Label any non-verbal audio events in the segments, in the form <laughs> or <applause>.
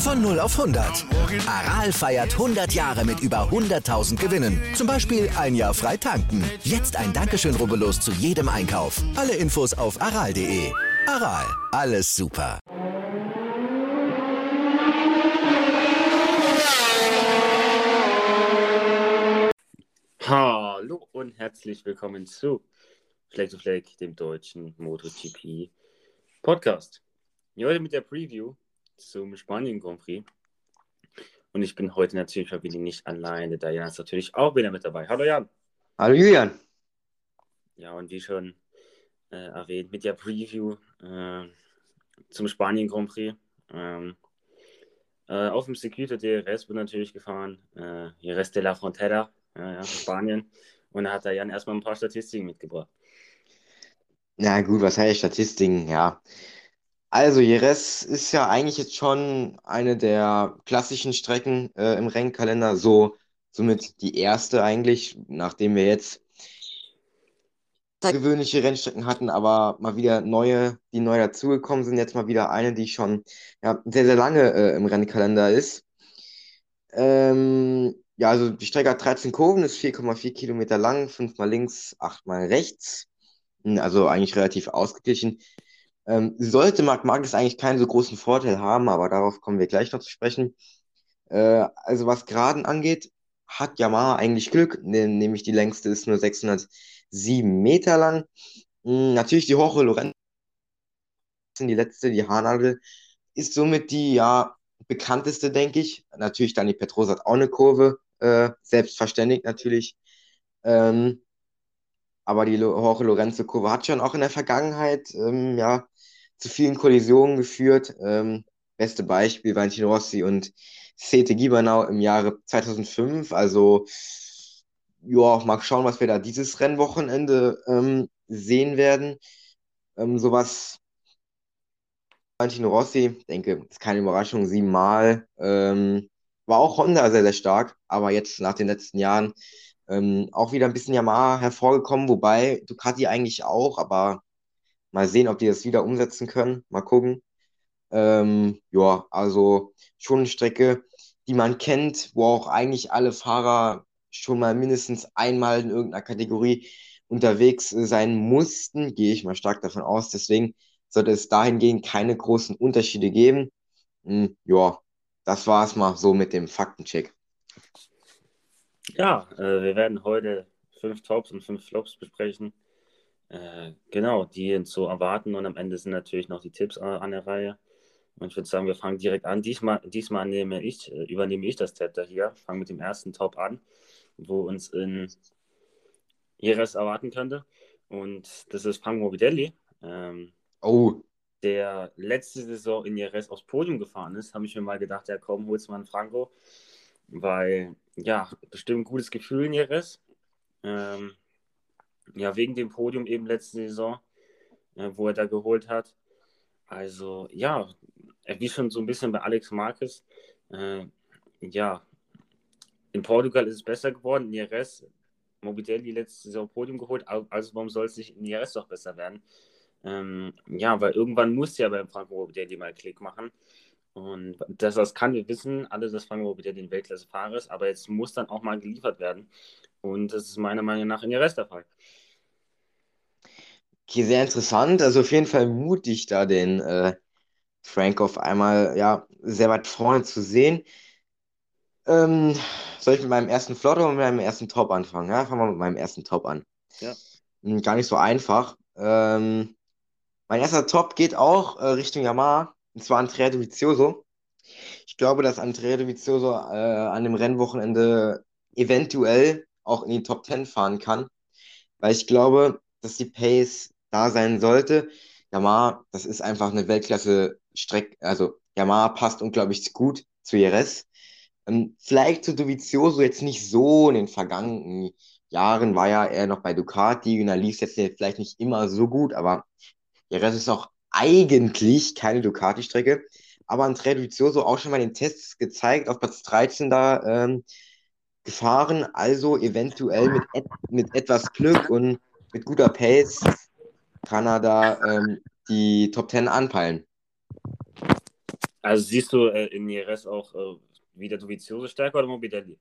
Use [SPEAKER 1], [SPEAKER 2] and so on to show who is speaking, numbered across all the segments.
[SPEAKER 1] Von 0 auf 100. Aral feiert 100 Jahre mit über 100.000 Gewinnen. Zum Beispiel ein Jahr frei tanken. Jetzt ein Dankeschön, rubbellos zu jedem Einkauf. Alle Infos auf aral.de. Aral, alles super.
[SPEAKER 2] Hallo und herzlich willkommen zu Fleck to Fleck, dem deutschen MotoGP Podcast. Heute mit der Preview zum Spanien Grand Prix. Und ich bin heute natürlich wieder nicht alleine. Da Jan ist natürlich auch wieder mit dabei. Hallo Jan.
[SPEAKER 3] Hallo Julian.
[SPEAKER 2] Ja, und wie schon äh, erwähnt, mit der Preview äh, zum Spanien Grand Prix. Ähm, äh, auf dem Circuito DRS wird natürlich gefahren. Äh, Jerez de la Frontera, ja, ja, Spanien. Und da hat der Jan erstmal ein paar Statistiken mitgebracht.
[SPEAKER 3] Na gut, was heißt Statistiken? Ja, also Jerez ist ja eigentlich jetzt schon eine der klassischen Strecken äh, im Rennkalender, so somit die erste eigentlich, nachdem wir jetzt gewöhnliche Rennstrecken hatten, aber mal wieder neue, die neu dazugekommen sind, jetzt mal wieder eine, die schon ja, sehr, sehr lange äh, im Rennkalender ist. Ähm, ja, also die Strecke hat 13 Kurven, ist 4,4 Kilometer lang, 5 mal links, 8 mal rechts. Hm, also eigentlich relativ ausgeglichen. Ähm, sollte Marc Marquez eigentlich keinen so großen Vorteil haben, aber darauf kommen wir gleich noch zu sprechen. Äh, also was Geraden angeht, hat Yamaha eigentlich Glück, ne, nämlich die längste ist nur 607 Meter lang. Hm, natürlich die Jorge Lorenzo, die letzte, die Haarnadel, ist somit die ja bekannteste, denke ich. Natürlich Dani Petrosa hat auch eine Kurve, äh, selbstverständlich natürlich. Ähm, aber die Jorge Lorenzo Kurve hat schon auch in der Vergangenheit ähm, ja zu vielen Kollisionen geführt. Ähm, beste Beispiel Valentino Rossi und Sete Gibernau im Jahre 2005. Also, ja, mal schauen, was wir da dieses Rennwochenende ähm, sehen werden. Ähm, sowas. Valentino Rossi, denke, ist keine Überraschung, siebenmal. Ähm, war auch Honda sehr, sehr stark, aber jetzt nach den letzten Jahren ähm, auch wieder ein bisschen Yamaha hervorgekommen, wobei Ducati eigentlich auch, aber Mal sehen, ob die das wieder umsetzen können. Mal gucken. Ähm, ja, also schon eine Strecke, die man kennt, wo auch eigentlich alle Fahrer schon mal mindestens einmal in irgendeiner Kategorie unterwegs sein mussten, gehe ich mal stark davon aus. Deswegen sollte es dahingehend keine großen Unterschiede geben. Hm, ja, das war es mal so mit dem Faktencheck.
[SPEAKER 2] Ja, äh, wir werden heute fünf Tops und fünf Flops besprechen. Äh, genau, die zu erwarten und am Ende sind natürlich noch die Tipps äh, an der Reihe. Und ich würde sagen, wir fangen direkt an. Diesmal, diesmal nehme ich, äh, übernehme ich das Zepter hier, fange mit dem ersten Top an, wo uns in Jerez erwarten könnte. Und das ist Frank Morbidelli. Ähm,
[SPEAKER 3] oh.
[SPEAKER 2] Der letzte Saison in Jerez aufs Podium gefahren ist, habe ich mir mal gedacht, ja komm, hol's mal einen Franco. Weil, ja, bestimmt ein gutes Gefühl in Jerez. Ähm, ja, wegen dem Podium eben letzte Saison, äh, wo er da geholt hat. Also, ja, wie schon so ein bisschen bei Alex Marquez, äh, ja, in Portugal ist es besser geworden, in Jerez, Morbidelli letzte Saison Podium geholt, also warum soll es nicht in Jerez doch besser werden? Ähm, ja, weil irgendwann muss ja beim Franco Morbidelli mal Klick machen. Und das, das kann wir wissen, alle, dass Franco Morbidelli ein Weltklasse-Fahrer ist, aber jetzt muss dann auch mal geliefert werden. Und das ist meiner Meinung nach in Jerez der Fall.
[SPEAKER 3] Okay, sehr interessant. Also auf jeden Fall mutig, da den äh, Frank auf einmal ja sehr weit vorne zu sehen. Ähm, soll ich mit meinem ersten Flot oder mit meinem ersten Top anfangen? Ja, fangen wir mit meinem ersten Top an.
[SPEAKER 2] Ja.
[SPEAKER 3] Hm, gar nicht so einfach. Ähm, mein erster Top geht auch äh, Richtung Yamaha, und zwar Andrea Dovizioso. Ich glaube, dass Andrea Dovizioso äh, an dem Rennwochenende eventuell auch in die Top 10 fahren kann, weil ich glaube, dass die Pace da sein sollte. Yamaha, das ist einfach eine Weltklasse-Strecke. Also Yamaha passt unglaublich gut zu Jerez. Ähm, vielleicht zu Dovizioso jetzt nicht so in den vergangenen Jahren, war ja er noch bei Ducati und da lief es jetzt vielleicht nicht immer so gut, aber Rest ist auch eigentlich keine Ducati-Strecke. Aber Andrea Dovizioso auch schon mal den Tests gezeigt, auf Platz 13 da ähm, gefahren, also eventuell mit, et mit etwas Glück und mit guter Pace kann er da ähm, die Top 10 anpeilen.
[SPEAKER 2] Also siehst du äh, in Jerez auch äh, wieder Dovizioso stärker oder Morbidelli?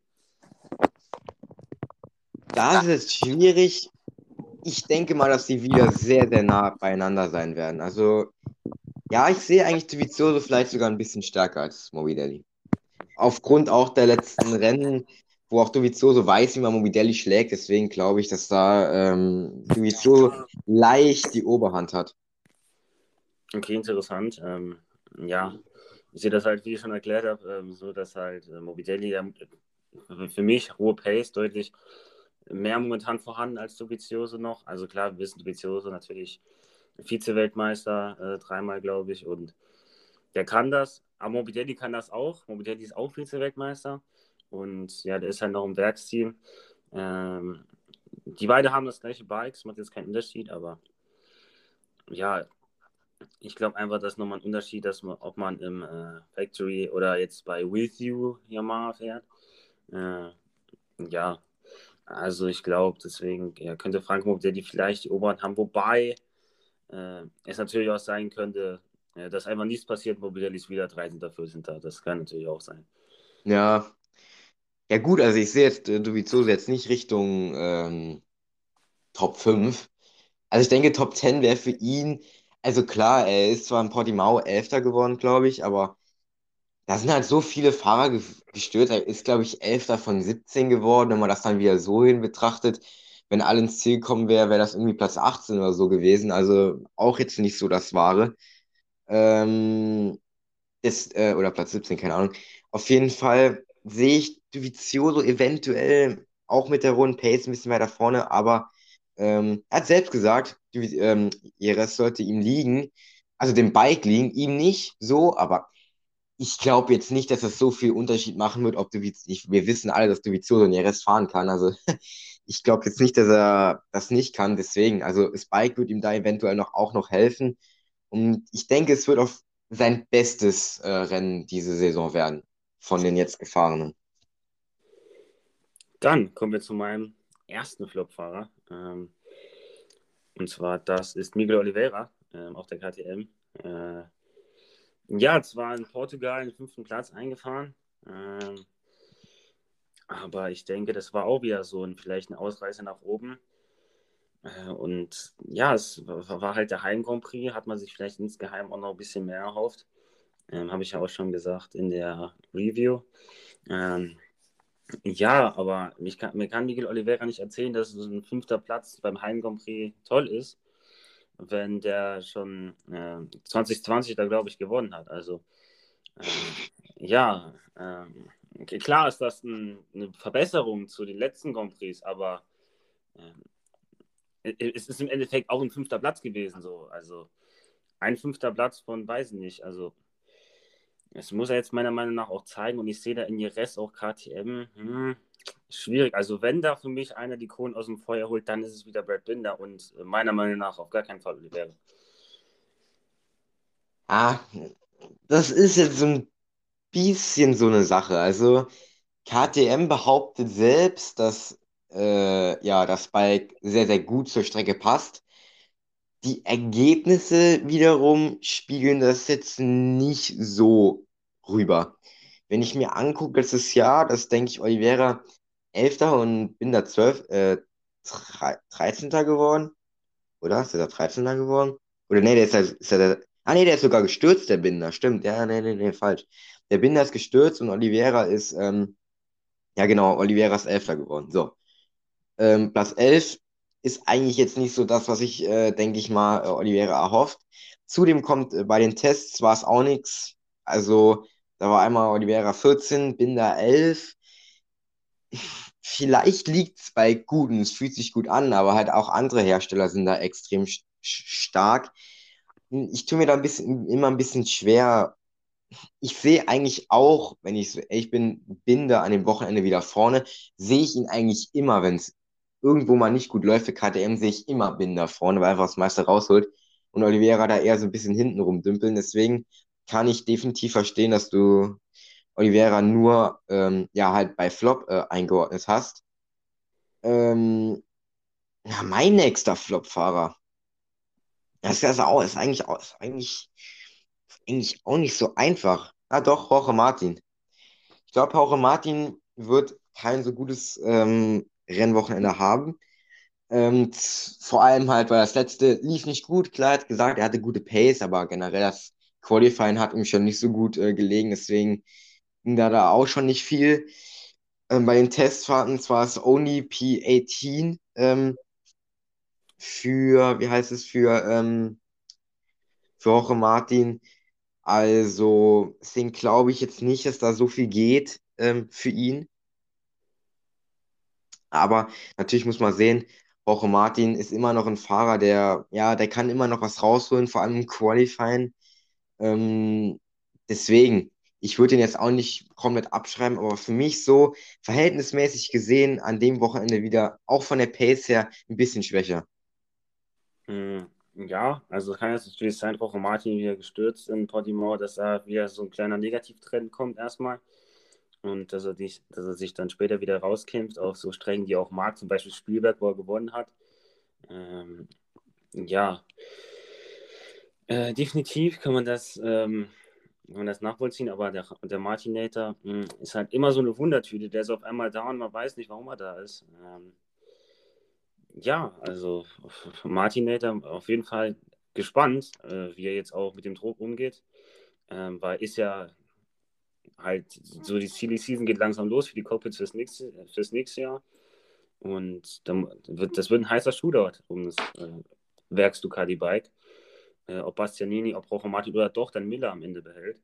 [SPEAKER 3] Das ist schwierig. Ich denke mal, dass sie wieder sehr, sehr nah beieinander sein werden. Also, ja, ich sehe eigentlich Dovizioso vielleicht sogar ein bisschen stärker als Morbidelli. Aufgrund auch der letzten Rennen, wo auch Dovizioso weiß, wie man Morbidelli schlägt. Deswegen glaube ich, dass da ähm, Dovizioso leicht die Oberhand hat.
[SPEAKER 2] Okay, interessant. Ähm, ja, ich sehe das halt, wie ich schon erklärt habe, ähm, so, dass halt äh, Morbidelli äh, für mich hohe Pace deutlich mehr momentan vorhanden als Dovizioso noch. Also klar, wir wissen Dovizioso natürlich Vize-Weltmeister, äh, dreimal glaube ich, und der kann das. Aber Morbidelli kann das auch. Morbidelli ist auch Vize-Weltmeister. Und ja, der ist halt noch im Werksteam. Ähm, die beiden haben das gleiche Bikes, macht jetzt keinen Unterschied, aber ja, ich glaube einfach, dass nochmal ein Unterschied, dass man, ob man im äh, Factory oder jetzt bei With You Yamaha fährt. Äh, ja, also ich glaube, deswegen ja, könnte Frank die vielleicht die Oberhand haben, wobei äh, es natürlich auch sein könnte, äh, dass einfach nichts passiert, Mobility ist wieder 13. 14. Das kann natürlich auch sein.
[SPEAKER 3] Ja, ja gut, also ich sehe jetzt äh, Dovizioso jetzt nicht Richtung ähm, Top 5. Also ich denke, Top 10 wäre für ihn, also klar, er ist zwar in Portimao Elfter geworden, glaube ich, aber da sind halt so viele Fahrer gestört. Er ist, glaube ich, Elfter von 17 geworden. Wenn man das dann wieder so hin betrachtet, wenn alle ins Ziel kommen wäre, wäre das irgendwie Platz 18 oder so gewesen. Also auch jetzt nicht so das Wahre. Ähm, ist, äh, oder Platz 17, keine Ahnung. Auf jeden Fall sehe ich Dovizioso eventuell auch mit der rohen Pace ein bisschen weiter vorne, aber ähm, er hat selbst gesagt, ähm, Jerez sollte ihm liegen, also dem Bike liegen, ihm nicht so, aber ich glaube jetzt nicht, dass das so viel Unterschied machen wird, ob du wir wissen alle, dass Dovizioso Jerez fahren kann, also <laughs> ich glaube jetzt nicht, dass er das nicht kann, deswegen, also das Bike wird ihm da eventuell noch auch noch helfen und ich denke, es wird auf sein bestes äh, Rennen diese Saison werden von den jetzt Gefahrenen.
[SPEAKER 2] Dann kommen wir zu meinem ersten Flopfahrer. Ähm, und zwar, das ist Miguel Oliveira ähm, auf der KTM. Äh, ja, zwar in Portugal den fünften Platz eingefahren. Ähm, aber ich denke, das war auch wieder so ein, vielleicht ein Ausreißer nach oben. Äh, und ja, es war halt der Heim Grand Prix, hat man sich vielleicht insgeheim auch noch ein bisschen mehr erhofft. Ähm, Habe ich ja auch schon gesagt in der Review. Ähm, ja, aber kann, mir kann Miguel Oliveira nicht erzählen, dass so ein fünfter Platz beim Heim Grand Prix toll ist, wenn der schon äh, 2020 da, glaube ich, gewonnen hat. Also, äh, ja, äh, klar ist das ein, eine Verbesserung zu den letzten Grand Prix, aber äh, es ist im Endeffekt auch ein fünfter Platz gewesen. So. Also, ein fünfter Platz von, weiß ich nicht, also das muss er jetzt meiner Meinung nach auch zeigen und ich sehe da in Jerez auch KTM. Hm, schwierig. Also, wenn da für mich einer die Kohlen aus dem Feuer holt, dann ist es wieder Brad Binder und meiner Meinung nach auf gar keinen Fall Oliveira.
[SPEAKER 3] Ah, das ist jetzt so ein bisschen so eine Sache. Also, KTM behauptet selbst, dass äh, ja, das Bike sehr, sehr gut zur Strecke passt. Die Ergebnisse wiederum spiegeln das jetzt nicht so rüber. Wenn ich mir angucke, letztes Jahr, das denke ich, Oliveira 11. und Binder 12, äh, 13. geworden. Oder? Ist er da 13. geworden? Oder nee, der ist, ist der, ah nee, der ist sogar gestürzt, der Binder. Stimmt, ja, nee, nee, nee, falsch. Der Binder ist gestürzt und Oliveira ist, ähm, ja genau, Oliveira ist 11. geworden. So. Ähm, Platz 11 ist eigentlich jetzt nicht so das, was ich, äh, denke ich mal, äh, Oliveira erhofft. Zudem kommt äh, bei den Tests war es auch nichts. Also da war einmal Oliveira 14, Binder 11. Vielleicht liegt es bei guten, es fühlt sich gut an, aber halt auch andere Hersteller sind da extrem stark. Ich tue mir da ein bisschen, immer ein bisschen schwer, ich sehe eigentlich auch, wenn ich so ehrlich bin, Binder an dem Wochenende wieder vorne, sehe ich ihn eigentlich immer, wenn es irgendwo mal nicht gut läuft für KTM, sehe ich immer Binder vorne, weil einfach das meiste rausholt und Oliveira da eher so ein bisschen hinten rumdümpeln. Deswegen kann ich definitiv verstehen, dass du Oliveira nur ähm, ja halt bei Flop äh, eingeordnet hast. Ähm, ja, mein nächster Flop-Fahrer. Das ist, auch, ist, eigentlich, ist eigentlich, eigentlich auch nicht so einfach. Ah, doch, Jorge Martin. Ich glaube, Jorge Martin wird kein so gutes ähm, Rennwochenende haben. Ähm, vor allem halt, weil das letzte lief nicht gut. Klar, hat gesagt, er hatte gute Pace, aber generell das Qualifying hat ihm schon nicht so gut äh, gelegen. Deswegen ging da, da auch schon nicht viel. Ähm, bei den Testfahrten zwar es Only P18 ähm, für, wie heißt es, für, ähm, für Jorge Martin. Also, deswegen glaube ich jetzt nicht, dass da so viel geht ähm, für ihn. Aber natürlich muss man sehen, Jorge Martin ist immer noch ein Fahrer, der, ja, der kann immer noch was rausholen, vor allem im Qualifying. Ähm, deswegen, ich würde ihn jetzt auch nicht komplett abschreiben, aber für mich so verhältnismäßig gesehen an dem Wochenende wieder, auch von der Pace her, ein bisschen schwächer.
[SPEAKER 2] Hm, ja, also kann jetzt natürlich sein, Jorge Martin wieder gestürzt in Portimao, dass da wieder so ein kleiner Negativtrend kommt erstmal und dass er, dich, dass er sich dann später wieder rauskämpft auf so Strecken, die auch mag, zum Beispiel Spielberg, wo er gewonnen hat. Ähm, ja, äh, definitiv kann man das, ähm, kann man das nachvollziehen, aber der, der Martinator mh, hm, ist halt immer so eine Wundertüte. Der ist auf einmal da und man weiß nicht, warum er da ist. Ähm, ja, also Martinator auf jeden Fall gespannt, äh, wie er jetzt auch mit dem Druck umgeht, ähm, weil ist ja halt so die Silly Season geht langsam los für die Cockpits fürs nächste, fürs nächste Jahr. Und dann wird, das wird ein heißer Shootout um das äh, Werks Ducati Bike. Äh, ob Bastianini, ob Rojo Martin oder doch dann Miller am Ende behält.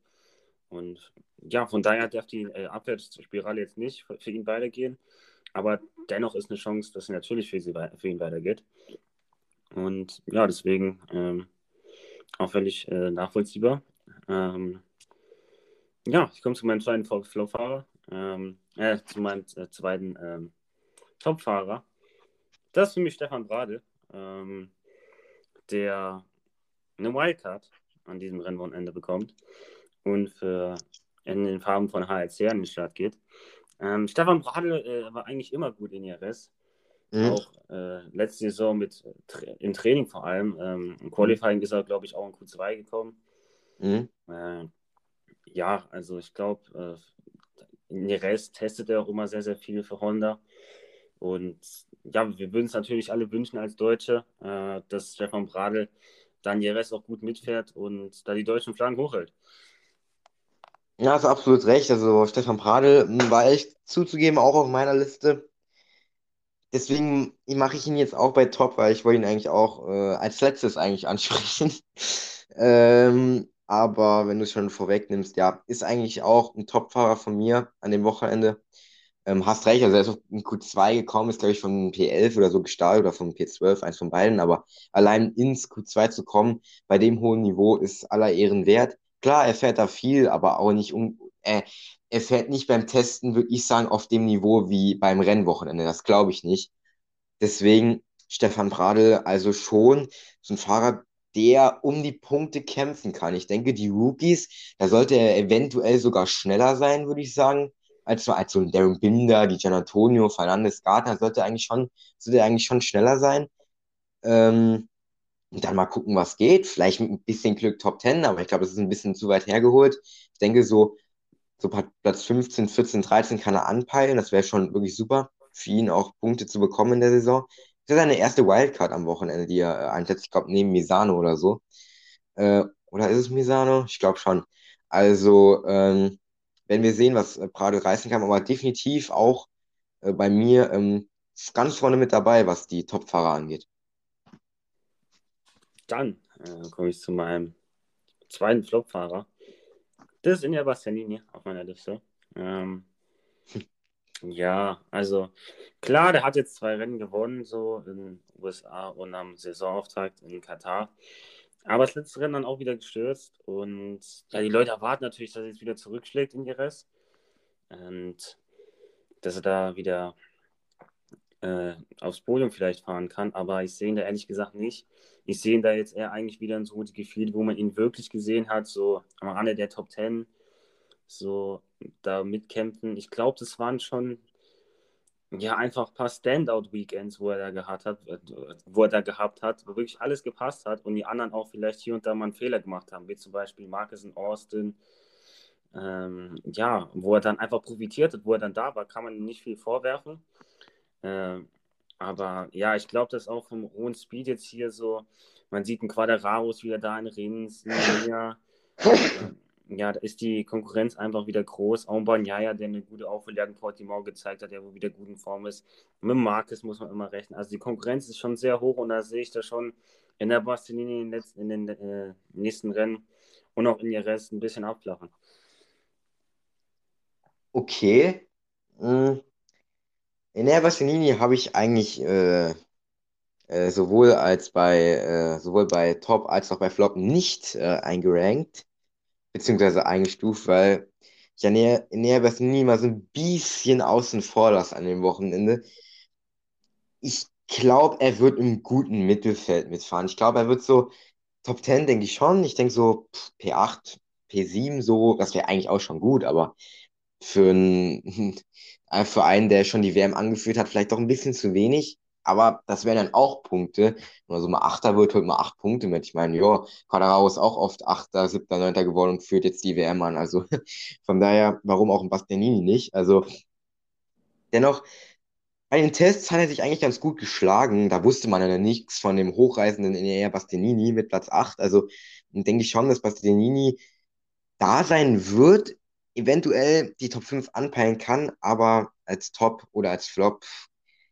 [SPEAKER 2] Und ja, von daher darf die äh, Abwärtsspirale jetzt nicht für, für, ihn weitergehen. Aber dennoch ist eine Chance, dass sie natürlich für, sie, für ihn weitergeht. Und ja, deswegen ähm, auch völlig äh, nachvollziehbar. Ähm, ja, ich komme zu meinem zweiten Flowfahrer, ähm, äh, zu meinem äh, zweiten ähm, Topfahrer. Das ist für mich Stefan Brade, ähm, der eine Wildcard an diesem Rennwochenende bekommt und für in den Farben von HLC an den Start geht. Ähm, Stefan Brade äh, war eigentlich immer gut in IRS. Mhm. Auch äh, letzte Saison mit im Training vor allem. Ähm, Im Qualifying ist er, glaube ich, auch in Q2 gekommen. Mhm. Äh, ja, also ich glaube, äh, Rest testet er auch immer sehr, sehr viel für Honda. Und ja, wir würden es natürlich alle wünschen als Deutsche, äh, dass Stefan Bradl dann Jerez auch gut mitfährt und da die deutschen Flaggen hochhält.
[SPEAKER 3] Ja, hast absolut recht. Also Stefan Bradl hm, war echt zuzugeben, auch auf meiner Liste. Deswegen mache ich ihn jetzt auch bei Top, weil ich wollte ihn eigentlich auch äh, als letztes eigentlich ansprechen. <laughs> ähm, aber wenn du es schon vorwegnimmst, ja, ist eigentlich auch ein Topfahrer von mir an dem Wochenende. Ähm, hast recht, also er ist auf ein Q2 gekommen, ist glaube ich vom P11 oder so gestartet oder vom P12, eins von beiden, aber allein ins Q2 zu kommen, bei dem hohen Niveau ist aller Ehren wert. Klar, er fährt da viel, aber auch nicht um, äh, er fährt nicht beim Testen, würde ich sagen, auf dem Niveau wie beim Rennwochenende. Das glaube ich nicht. Deswegen Stefan Bradl also schon so ein Fahrer, der um die Punkte kämpfen kann. Ich denke, die Rookies, da sollte er eventuell sogar schneller sein, würde ich sagen, als so, als so ein Darren Binder, die Gian Antonio, Fernandes, Gardner, sollte eigentlich schon, sollte eigentlich schon schneller sein. Ähm, und dann mal gucken, was geht. Vielleicht mit ein bisschen Glück Top 10, aber ich glaube, das ist ein bisschen zu weit hergeholt. Ich denke, so, so Platz 15, 14, 13 kann er anpeilen. Das wäre schon wirklich super für ihn auch Punkte zu bekommen in der Saison. Das ist seine erste Wildcard am Wochenende, die er äh, einsetzt. Ich glaube, neben Misano oder so. Äh, oder ist es Misano? Ich glaube schon. Also, ähm, werden wir sehen, was äh, Prado reißen kann, aber definitiv auch äh, bei mir ähm, ganz vorne mit dabei, was die Topfahrer angeht.
[SPEAKER 2] Dann äh, komme ich zu meinem zweiten Flopfahrer. Das ist Inja Bastianini auf meiner Liste. Ähm, ja, also klar, der hat jetzt zwei Rennen gewonnen, so in den USA und am Saisonauftakt in Katar. Aber das letzte Rennen dann auch wieder gestürzt. Und ja, die Leute erwarten natürlich, dass er jetzt wieder zurückschlägt in die Rest. Und dass er da wieder äh, aufs Podium vielleicht fahren kann. Aber ich sehe ihn da ehrlich gesagt nicht. Ich sehe ihn da jetzt eher eigentlich wieder in so gute Gefühl, wo man ihn wirklich gesehen hat, so am Rande der Top Ten, so da mitkämpfen. Ich glaube, das waren schon ja, einfach ein paar Standout-Weekends, wo er da gehabt hat, wo er da gehabt hat, wo wirklich alles gepasst hat und die anderen auch vielleicht hier und da mal einen Fehler gemacht haben, wie zum Beispiel Marcus in Austin. Ähm, ja, wo er dann einfach profitiert hat, wo er dann da war, kann man ihm nicht viel vorwerfen. Ähm, aber ja, ich glaube, dass auch vom hohen Speed jetzt hier so, man sieht einen Quadraros wieder da in Rins, ja, <laughs> ja, da ist die Konkurrenz einfach wieder groß. Aubameyang, der eine gute Aufholjagd in Portimao gezeigt hat, der wo wieder gut in Form ist. Und mit Marcus muss man immer rechnen. Also die Konkurrenz ist schon sehr hoch und da sehe ich da schon in der Bastianini in den, letzten, in den äh, nächsten Rennen und auch in ihr Rest ein bisschen abflachen.
[SPEAKER 3] Okay. Hm. In der Bastianini habe ich eigentlich äh, äh, sowohl als bei äh, sowohl bei Top als auch bei Flop nicht äh, eingerankt beziehungsweise eingestuft, weil ich ja näher, näher nie mal so ein bisschen außen vor lasse an dem Wochenende. Ich glaube, er wird im guten Mittelfeld mitfahren. Ich glaube, er wird so Top 10, denke ich schon. Ich denke so P8, P7, so, das wäre eigentlich auch schon gut, aber für einen, <laughs> für einen, der schon die WM angeführt hat, vielleicht doch ein bisschen zu wenig. Aber das wären dann auch Punkte. Wenn man so mal Achter wird, holt man acht Punkte mit. Ich meine, ja, Quadraro ist auch oft Achter, Siebter, Neunter geworden und führt jetzt die WM an. Also <laughs> von daher, warum auch ein Bastianini nicht? Also dennoch, bei den Tests hat er sich eigentlich ganz gut geschlagen. Da wusste man ja nichts von dem hochreisenden NR Bastianini mit Platz 8. Also denke ich schon, dass Bastianini da sein wird, eventuell die Top 5 anpeilen kann, aber als Top oder als Flop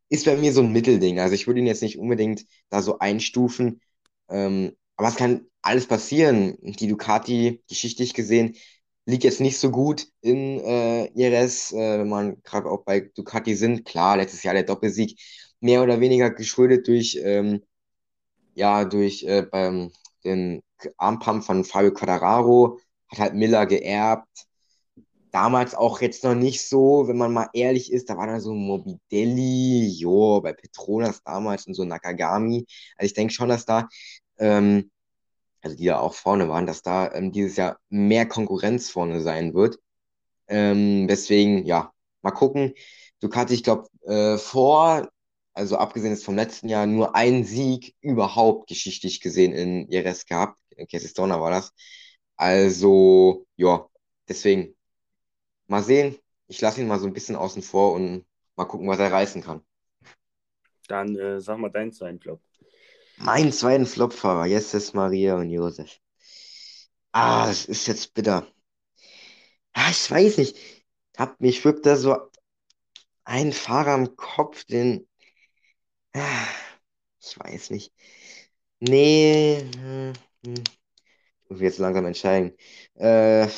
[SPEAKER 3] ist bei mir so ein Mittelding. Also ich würde ihn jetzt nicht unbedingt da so einstufen. Ähm, aber es kann alles passieren. Die Ducati, geschichtlich gesehen, liegt jetzt nicht so gut in äh, IRS, äh, wenn man gerade auch bei Ducati sind. Klar, letztes Jahr der Doppelsieg mehr oder weniger geschuldet durch, ähm, ja, durch äh, beim, den Armpump von Fabio Quadraro, hat halt Miller geerbt damals auch jetzt noch nicht so, wenn man mal ehrlich ist, da war dann so Mobidelli, jo, bei Petronas damals und so Nakagami. Also ich denke schon, dass da, ähm, also die da auch vorne waren, dass da ähm, dieses Jahr mehr Konkurrenz vorne sein wird. Ähm, deswegen, ja, mal gucken. Ducati, ich glaube, äh, vor, also abgesehen ist vom letzten Jahr, nur einen Sieg überhaupt geschichtlich gesehen in Jerez gehabt. Kessistona war das. Also, ja, deswegen mal sehen. Ich lasse ihn mal so ein bisschen außen vor und mal gucken, was er reißen kann.
[SPEAKER 2] Dann äh, sag mal deinen zweiten Flop.
[SPEAKER 3] Mein zweiten Flopfahrer, Jesus, Maria und Josef. Ah, das ist jetzt bitter. Ah, ich weiß nicht. Hab mich schwirrt da so ein Fahrer im Kopf, den. Ah, ich weiß nicht. Nee. Hm, hm. Ich muss jetzt langsam entscheiden. Äh,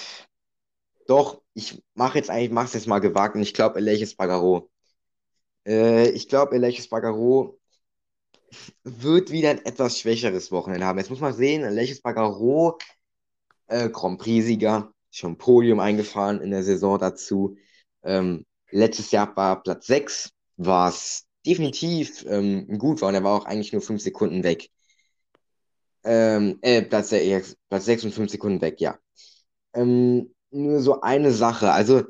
[SPEAKER 3] doch, ich mache jetzt eigentlich, mach's jetzt mal gewagt und ich glaube, Elias Bagaro. Äh, ich glaube, Elias Bagaro wird wieder ein etwas schwächeres Wochenende haben. Jetzt muss man sehen, Elias Bagaro, äh, Grand Prix-Sieger, schon Podium eingefahren in der Saison dazu. Ähm, letztes Jahr war Platz 6, was definitiv ähm, gut war und er war auch eigentlich nur 5 Sekunden weg. Ähm, äh, Platz, äh, Platz 6 und 5 Sekunden weg, ja. Ähm, nur so eine Sache. Also,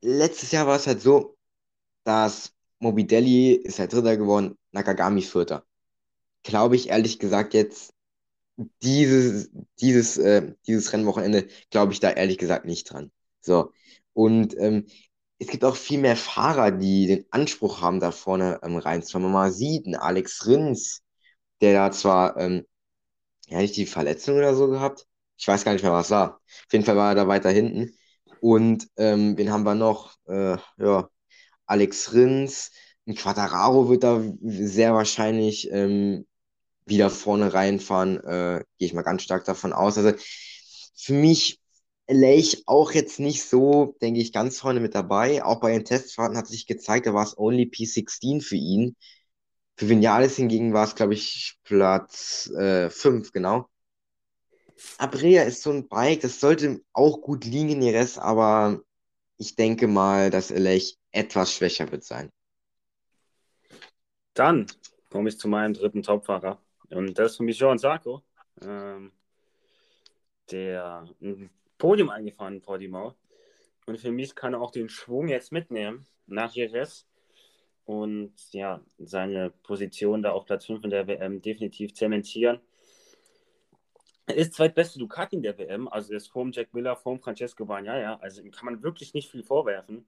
[SPEAKER 3] letztes Jahr war es halt so, dass Mobidelli ist halt Dritter geworden, Nakagami Vierter. Glaube ich ehrlich gesagt jetzt, dieses, dieses, äh, dieses Rennwochenende glaube ich da ehrlich gesagt nicht dran. So. Und ähm, es gibt auch viel mehr Fahrer, die den Anspruch haben, da vorne ähm, reinzufahren. Wenn man mal sieht, ein Alex Rins, der da zwar, ähm, ja, nicht die Verletzung oder so gehabt, ich weiß gar nicht mehr, was war. Auf jeden Fall war er da weiter hinten. Und ähm, wen haben wir noch? Äh, ja, Alex Rins. Ein Quattararo wird da sehr wahrscheinlich ähm, wieder vorne reinfahren. Äh, Gehe ich mal ganz stark davon aus. Also für mich Lech auch jetzt nicht so, denke ich, ganz vorne mit dabei. Auch bei den Testfahrten hat sich gezeigt, da war es only P16 für ihn. Für Vinales hingegen war es, glaube ich, Platz äh, 5, genau. Abrea ist so ein Bike, das sollte auch gut liegen in Jerez, aber ich denke mal, dass Elech etwas schwächer wird sein.
[SPEAKER 2] Dann komme ich zu meinem dritten Topfahrer. Und das ist für mich Joan Sarko, ähm, der ein Podium eingefahren in Portimao. Und für mich kann er auch den Schwung jetzt mitnehmen nach Jerez und ja, seine Position da auf Platz 5 in der WM definitiv zementieren. Er ist zweitbeste Ducati in der WM, also er ist vorm Jack Miller, vorm Francesco Bagnaia, also ihm kann man wirklich nicht viel vorwerfen.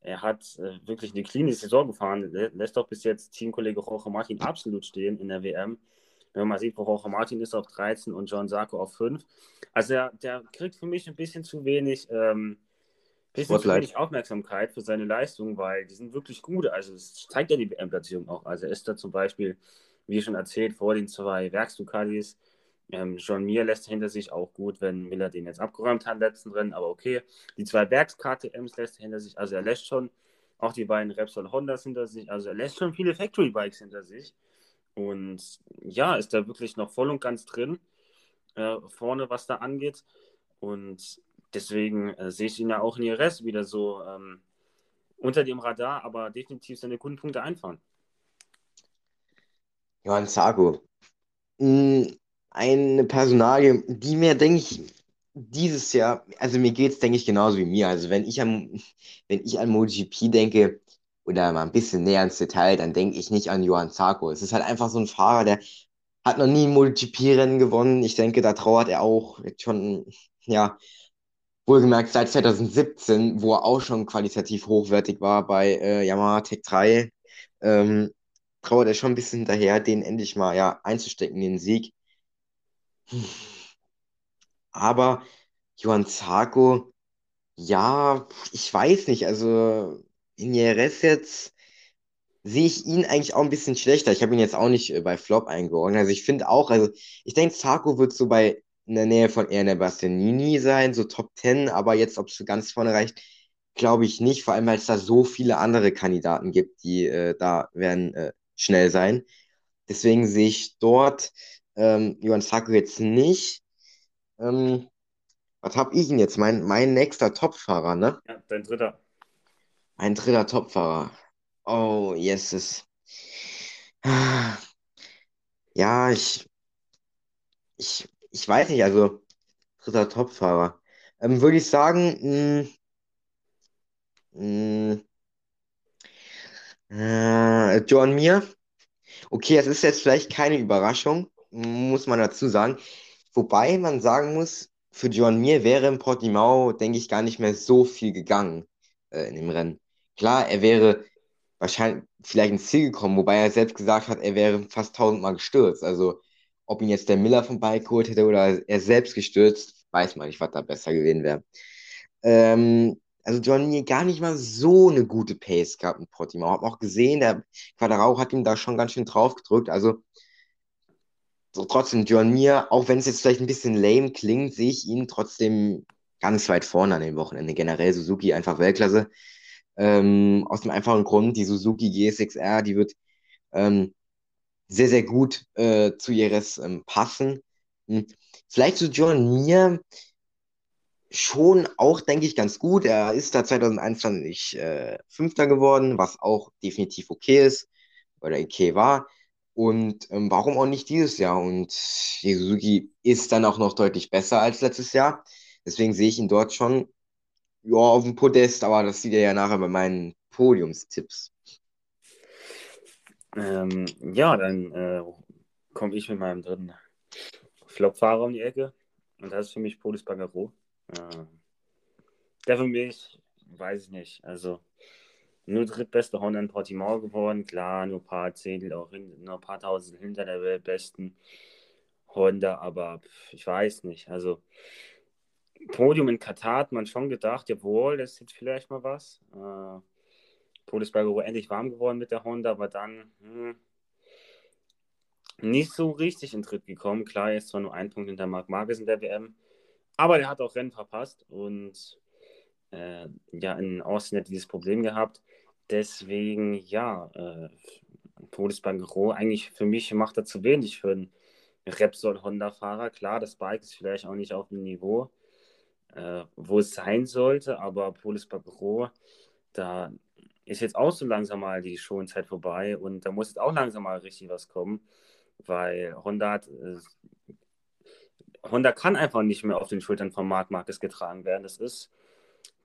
[SPEAKER 2] Er hat äh, wirklich eine klinische Saison gefahren, lässt doch bis jetzt Teamkollege Jorge Martin absolut stehen in der WM. Wenn man mal sieht, wo Jorge Martin ist auf 13 und John Sarko auf 5. Also er, der kriegt für mich ein bisschen zu wenig ähm, bisschen zu wenig Aufmerksamkeit für seine Leistung, weil die sind wirklich gut. Also es zeigt ja die WM-Platzierung auch. Also er ist da zum Beispiel, wie schon erzählt, vor den zwei Werksducatis. Ähm, John Mir lässt hinter sich auch gut, wenn Miller den jetzt abgeräumt hat, letzten Rennen, aber okay. Die zwei Werks-KTMs lässt er hinter sich, also er lässt schon auch die beiden Repsol Hondas hinter sich, also er lässt schon viele Factory-Bikes hinter sich. Und ja, ist da wirklich noch voll und ganz drin, äh, vorne, was da angeht. Und deswegen äh, sehe ich ihn ja auch in IRS wieder so ähm, unter dem Radar, aber definitiv seine guten Punkte einfahren.
[SPEAKER 3] Johann Zago. Hm, eine Personalie, die mir, denke ich, dieses Jahr, also mir geht es, denke ich, genauso wie mir. Also wenn ich an, <laughs> wenn ich an MotoGP denke oder mal ein bisschen näher ins Detail, dann denke ich nicht an Johann Zarco. Es ist halt einfach so ein Fahrer, der hat noch nie ein MotoGP-Rennen gewonnen. Ich denke, da trauert er auch jetzt schon, ja, Wohlgemerkt seit 2017, wo er auch schon qualitativ hochwertig war bei äh, Yamaha Tech 3, ähm, trauert er schon ein bisschen hinterher, den endlich mal ja, einzustecken, den Sieg. Aber Johann Zarko, ja, ich weiß nicht, also in Jerez jetzt sehe ich ihn eigentlich auch ein bisschen schlechter. Ich habe ihn jetzt auch nicht äh, bei Flop eingeordnet. Also ich finde auch, also ich denke, Zarko wird so bei in der Nähe von Erne Bastianini sein, so Top 10, aber jetzt, ob es ganz vorne reicht, glaube ich nicht, vor allem weil es da so viele andere Kandidaten gibt, die äh, da werden äh, schnell sein. Deswegen sehe ich dort ähm, Johann Sacco jetzt nicht. Ähm, was habe ich denn jetzt? Mein, mein nächster Topfahrer, ne?
[SPEAKER 2] Ja, dein dritter.
[SPEAKER 3] Ein dritter Topfahrer. Oh, yes. Ja, ich, ich ich weiß nicht, also dritter Topfahrer. Ähm, würde ich sagen, mh, mh, äh, John Mir. Okay, das ist jetzt vielleicht keine Überraschung, muss man dazu sagen. Wobei man sagen muss, für John Mir wäre in Portimao, denke ich, gar nicht mehr so viel gegangen äh, in dem Rennen. Klar, er wäre wahrscheinlich vielleicht ins Ziel gekommen, wobei er selbst gesagt hat, er wäre fast tausendmal gestürzt. Also ob ihn jetzt der Miller vom Bike geholt hätte oder er selbst gestürzt, weiß man nicht, was da besser gewesen wäre. Ähm, also Johnny gar nicht mal so eine gute Pace gehabt in Portimao. Hab auch gesehen, der Quadrao hat ihm da schon ganz schön drauf gedrückt. Also so trotzdem John Mir, auch wenn es jetzt vielleicht ein bisschen lame klingt, sehe ich ihn trotzdem ganz weit vorne an dem Wochenende. Generell Suzuki einfach Weltklasse. Ähm, aus dem einfachen Grund, die Suzuki GSXR, die wird ähm, sehr, sehr gut äh, zu Jerez ähm, passen. Hm. Vielleicht zu John Mir schon auch, denke ich, ganz gut. Er ist da 2021 äh, Fünfter geworden, was auch definitiv okay ist oder okay war. Und ähm, warum auch nicht dieses Jahr? Und die Suzuki ist dann auch noch deutlich besser als letztes Jahr. Deswegen sehe ich ihn dort schon ja, auf dem Podest, aber das sieht er ja nachher bei meinen Podiumstipps.
[SPEAKER 2] Ähm, ja, dann äh, komme ich mit meinem dritten Flopfahrer um die Ecke. Und das ist für mich Polis Bagaro. Äh, der für mich, weiß ich nicht, also nur drittbeste Honda in Portimao geworden. Klar, nur ein paar Zehntel, auch hin, nur ein paar Tausend hinter der weltbesten Honda, aber ich weiß nicht. Also Podium in Katar hat man schon gedacht, jawohl, das ist jetzt vielleicht mal was. Äh, Todesberger endlich warm geworden mit der Honda, aber dann hm, nicht so richtig in Tritt gekommen. Klar, er ist zwar nur ein Punkt hinter Marc Marquez in der WM, aber der hat auch Rennen verpasst und äh, ja, in Austin hat dieses Problem gehabt. Deswegen, ja, äh, Todesbank eigentlich für mich macht er zu wenig für einen Repsol-Honda-Fahrer. Klar, das Bike ist vielleicht auch nicht auf dem Niveau, äh, wo es sein sollte, aber Polis Bagro, da ist jetzt auch so langsam mal die Schonzeit vorbei und da muss jetzt auch langsam mal richtig was kommen, weil Honda hat, äh, Honda kann einfach nicht mehr auf den Schultern von Marc Marquez getragen werden. Das ist,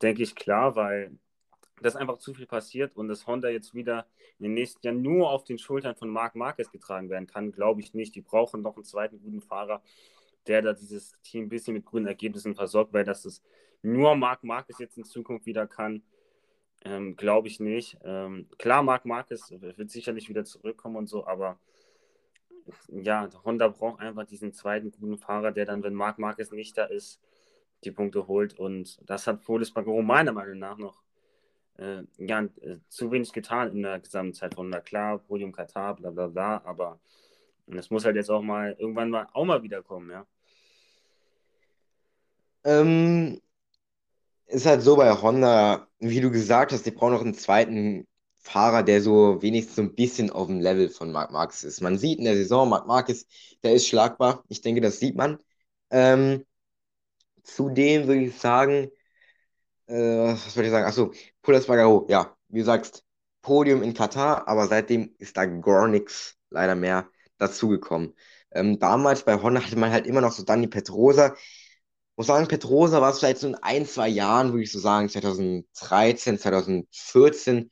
[SPEAKER 2] denke ich, klar, weil dass einfach zu viel passiert und dass Honda jetzt wieder in den nächsten Jahren nur auf den Schultern von Marc Marquez getragen werden kann, glaube ich nicht. Die brauchen noch einen zweiten guten Fahrer, der da dieses Team ein bisschen mit grünen Ergebnissen versorgt, weil das es nur Marc Marquez jetzt in Zukunft wieder kann, ähm, glaube ich nicht. Ähm, klar, Marc Marquez wird sicherlich wieder zurückkommen und so, aber ja, Honda braucht einfach diesen zweiten guten Fahrer, der dann, wenn Marc Marquez nicht da ist, die Punkte holt. Und das hat Folis Bagaro meiner Meinung nach noch äh, ja, äh, zu wenig getan in der gesamten Zeit von Honda. Klar, Podium Katar, bla bla bla, aber es muss halt jetzt auch mal irgendwann mal auch mal wiederkommen, ja.
[SPEAKER 3] Ähm, ist halt so bei Honda, wie du gesagt hast, die brauchen noch einen zweiten Fahrer, der so wenigstens so ein bisschen auf dem Level von Marc Marquez ist. Man sieht in der Saison, Marc Marquez, der ist schlagbar. Ich denke, das sieht man. Ähm, zudem würde ich sagen, äh, was würde ich sagen? Achso, Pulas Bagaro, ja, wie du sagst, Podium in Katar, aber seitdem ist da gar nichts leider mehr dazugekommen. Ähm, damals bei Honda hatte man halt immer noch so Dani Petrosa. Muss sagen, Petrosa war es vielleicht so in ein, zwei Jahren, würde ich so sagen, 2013, 2014,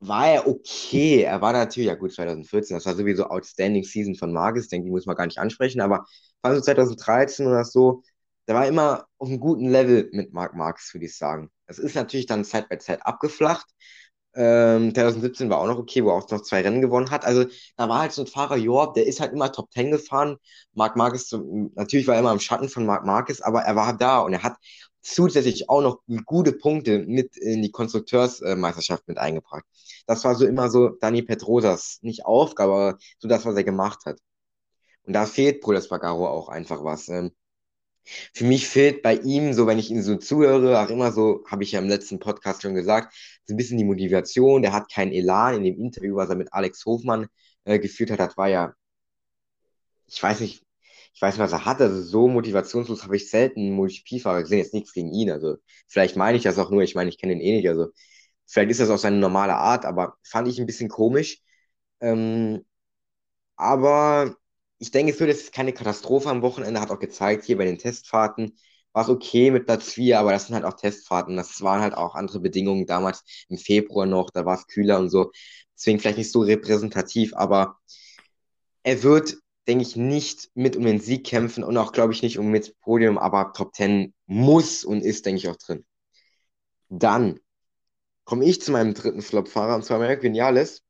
[SPEAKER 3] war er okay. Er war natürlich, ja gut, 2014, das war sowieso Outstanding Season von Marcus, denke ich, muss man gar nicht ansprechen, aber war so 2013 oder so, der war immer auf einem guten Level mit Marc Marx, würde ich sagen. Es ist natürlich dann Zeit bei Zeit abgeflacht. Ähm, 2017 war auch noch okay, wo er auch noch zwei Rennen gewonnen hat. Also da war halt so ein Fahrer, Jorb, der ist halt immer Top 10 gefahren. Marc Marquez, natürlich war er immer im Schatten von Marc Marquez, aber er war da und er hat zusätzlich auch noch gute Punkte mit in die Konstrukteursmeisterschaft mit eingebracht. Das war so immer so Dani Petrosas, nicht Aufgabe, aber so das, was er gemacht hat. Und da fehlt Bruder Bagaro auch einfach was. Ähm, für mich fehlt bei ihm, so wenn ich ihn so zuhöre, auch immer so, habe ich ja im letzten Podcast schon gesagt, so ein bisschen die Motivation. Der hat keinen Elan. In dem Interview, was er mit Alex Hofmann äh, geführt hat, das war ja, ich weiß nicht, ich weiß nicht, was er hat. Also so motivationslos habe ich selten MotoGP-Fahrer gesehen. Jetzt nichts gegen ihn. Also vielleicht meine ich das auch nur. Ich meine, ich kenne ihn eh nicht. Also vielleicht ist das auch seine normale Art, aber fand ich ein bisschen komisch. Ähm, aber ich denke, wird jetzt keine Katastrophe am Wochenende, hat auch gezeigt, hier bei den Testfahrten war es okay mit Platz 4, aber das sind halt auch Testfahrten. Das waren halt auch andere Bedingungen damals im Februar noch, da war es kühler und so. Deswegen vielleicht nicht so repräsentativ, aber er wird, denke ich, nicht mit um den Sieg kämpfen und auch, glaube ich, nicht um mit Podium, aber Top 10 muss und ist, denke ich, auch drin. Dann komme ich zu meinem dritten Flop-Fahrer, und zwar Merck Vinales.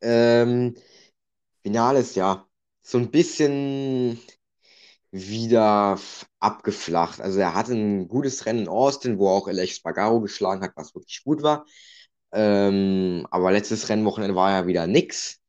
[SPEAKER 3] Ähm, Finales, ja, so ein bisschen wieder abgeflacht. Also er hatte ein gutes Rennen in Austin, wo auch Alex Spagaro geschlagen hat, was wirklich gut war. Ähm, aber letztes Rennwochenende war ja wieder nix.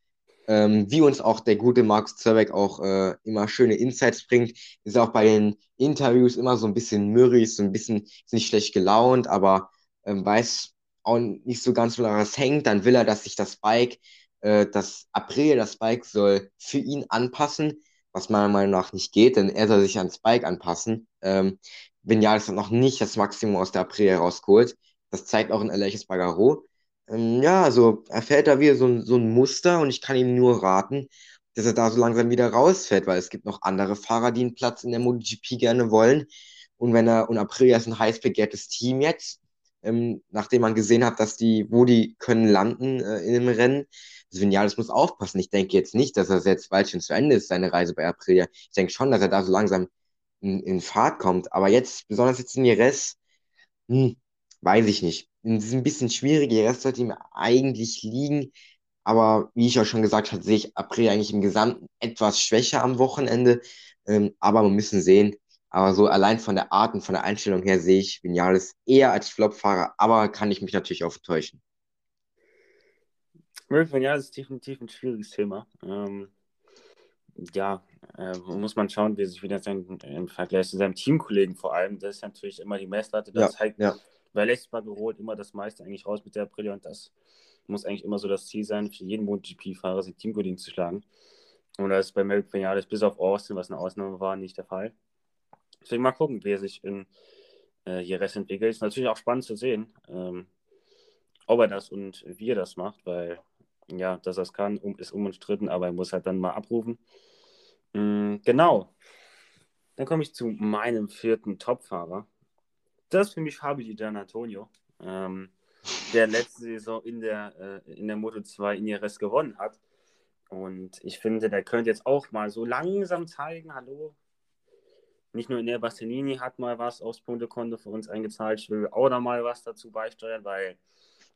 [SPEAKER 3] Ähm, wie uns auch der gute Markus Zerbeck auch äh, immer schöne Insights bringt, ist auch bei den Interviews immer so ein bisschen mürrisch, so ein bisschen ist nicht schlecht gelaunt, aber ähm, weiß auch nicht so ganz, wo er was hängt. Dann will er, dass sich das Bike äh, das April, das Bike soll für ihn anpassen, was meiner Meinung nach nicht geht, denn er soll sich ans Bike anpassen. Ähm, Vinales hat noch nicht das Maximum aus der April herausgeholt. Das zeigt auch in Aleix Bagaro. Ähm, ja, also er fällt da wieder so ein, so ein Muster und ich kann ihm nur raten, dass er da so langsam wieder rausfällt, weil es gibt noch andere Fahrer, die einen Platz in der MotoGP gerne wollen. Und wenn er, und Aprilia ist ein heiß begehrtes Team jetzt, ähm, nachdem man gesehen hat, dass die, wo die können landen äh, in dem Rennen. Vinales muss aufpassen. Ich denke jetzt nicht, dass er jetzt bald schon zu Ende ist, seine Reise bei Aprilia. Ich denke schon, dass er da so langsam in, in Fahrt kommt. Aber jetzt, besonders jetzt in Jerez, hm, weiß ich nicht. Es ist ein bisschen schwierig. Jerez sollte ihm eigentlich liegen. Aber wie ich auch schon gesagt habe, sehe ich Aprilia eigentlich im Gesamten etwas schwächer am Wochenende. Ähm, aber wir müssen sehen, aber so allein von der Art und von der Einstellung her sehe ich Vinales eher als Flop-Fahrer, aber kann ich mich natürlich auch täuschen.
[SPEAKER 2] Vinales ist definitiv ein schwieriges Thema. Ähm, ja, äh, muss man schauen, wie sich wieder sein, im Vergleich zu seinem Teamkollegen vor allem, das ist natürlich immer die Messlatte, das
[SPEAKER 3] ja,
[SPEAKER 2] zeigt,
[SPEAKER 3] ja.
[SPEAKER 2] weil Lex holt immer das meiste eigentlich raus mit der Brille und das muss eigentlich immer so das Ziel sein, für jeden MotoGP-Fahrer seinen Teamkollegen zu schlagen. Und das ist bei Melvin Vinales bis auf Austin, was eine Ausnahme war, nicht der Fall. Deswegen mal gucken, wie er sich in äh, Jerez entwickelt. Ist natürlich auch spannend zu sehen, ähm, ob er das und wie er das macht, weil ja, dass er es kann, ist unumstritten, aber er muss halt dann mal abrufen. Mhm, genau. Dann komme ich zu meinem vierten Topfahrer. Das ist für mich Fabio Di Antonio, ähm, der letzte Saison in der, äh, in der Moto 2 in Jerez gewonnen hat. Und ich finde, der könnte jetzt auch mal so langsam zeigen, hallo, nicht nur in der Bastianini hat mal was aufs Punktekonto für uns eingezahlt, ich will auch da mal was dazu beisteuern, weil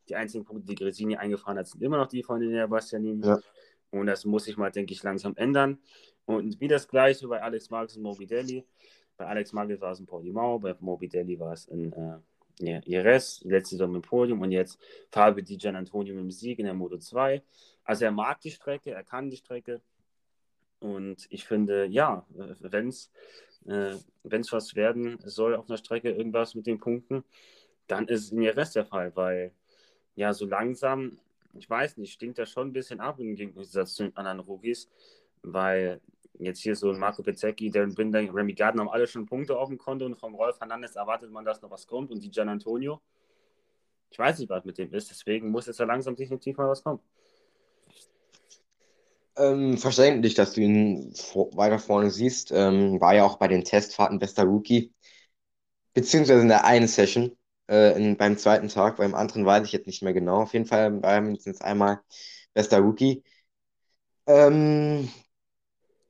[SPEAKER 2] die einzigen Punkte, die Gresini eingefahren hat, sind immer noch die von der Bastianini. Ja. Und das muss sich mal, denke ich, langsam ändern. Und wie das gleiche bei Alex Marquez und Morbidelli. Bei Alex Marquez war es in Portimao, bei Morbidelli war es in äh, ja, Jerez, letzte Saison im Podium und jetzt Fabio Di Gian Antonio mit dem Sieg in der Moto 2. Also er mag die Strecke, er kann die Strecke. Und ich finde, ja, wenn es äh, was werden soll auf einer Strecke, irgendwas mit den Punkten, dann ist es in Jerez der Fall, weil ja, so langsam, ich weiß nicht, stinkt das schon ein bisschen ab im Gegensatz zu den anderen Rookies, weil jetzt hier so ein Marco Bezzecchi, Darren Binder, Remy Gardner haben alle schon Punkte auf dem Konto und vom Rolf Hernandez erwartet man, dass noch was kommt und die Gian Antonio, ich weiß nicht, was mit dem ist, deswegen muss jetzt da langsam definitiv mal was kommen.
[SPEAKER 3] Ähm, verständlich, dass du ihn weiter vorne siehst. Ähm, war ja auch bei den Testfahrten bester Rookie. Beziehungsweise in der einen Session äh, in, beim zweiten Tag, beim anderen weiß ich jetzt nicht mehr genau. Auf jeden Fall beim sind es einmal bester Rookie. Ähm,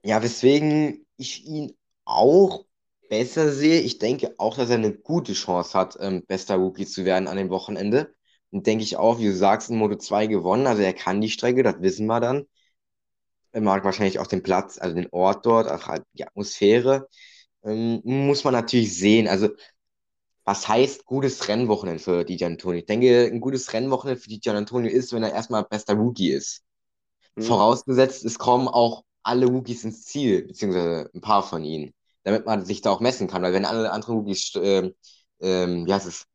[SPEAKER 3] ja, weswegen ich ihn auch besser sehe. Ich denke auch, dass er eine gute Chance hat, ähm, bester Rookie zu werden an dem Wochenende. Und denke ich auch, wie du sagst, in Moto 2 gewonnen. Also er kann die Strecke, das wissen wir dann. Er mag wahrscheinlich auch den Platz, also den Ort dort, auch halt die Atmosphäre. Ähm, muss man natürlich sehen. Also was heißt gutes Rennwochenende für DJ Antonio? Ich denke, ein gutes Rennwochenende für DJ Antonio ist, wenn er erstmal bester Rookie ist. Mhm. Vorausgesetzt, es kommen auch alle Rookies ins Ziel, beziehungsweise ein paar von ihnen, damit man sich da auch messen kann. Weil wenn alle anderen Rookies, äh, äh, wie heißt es,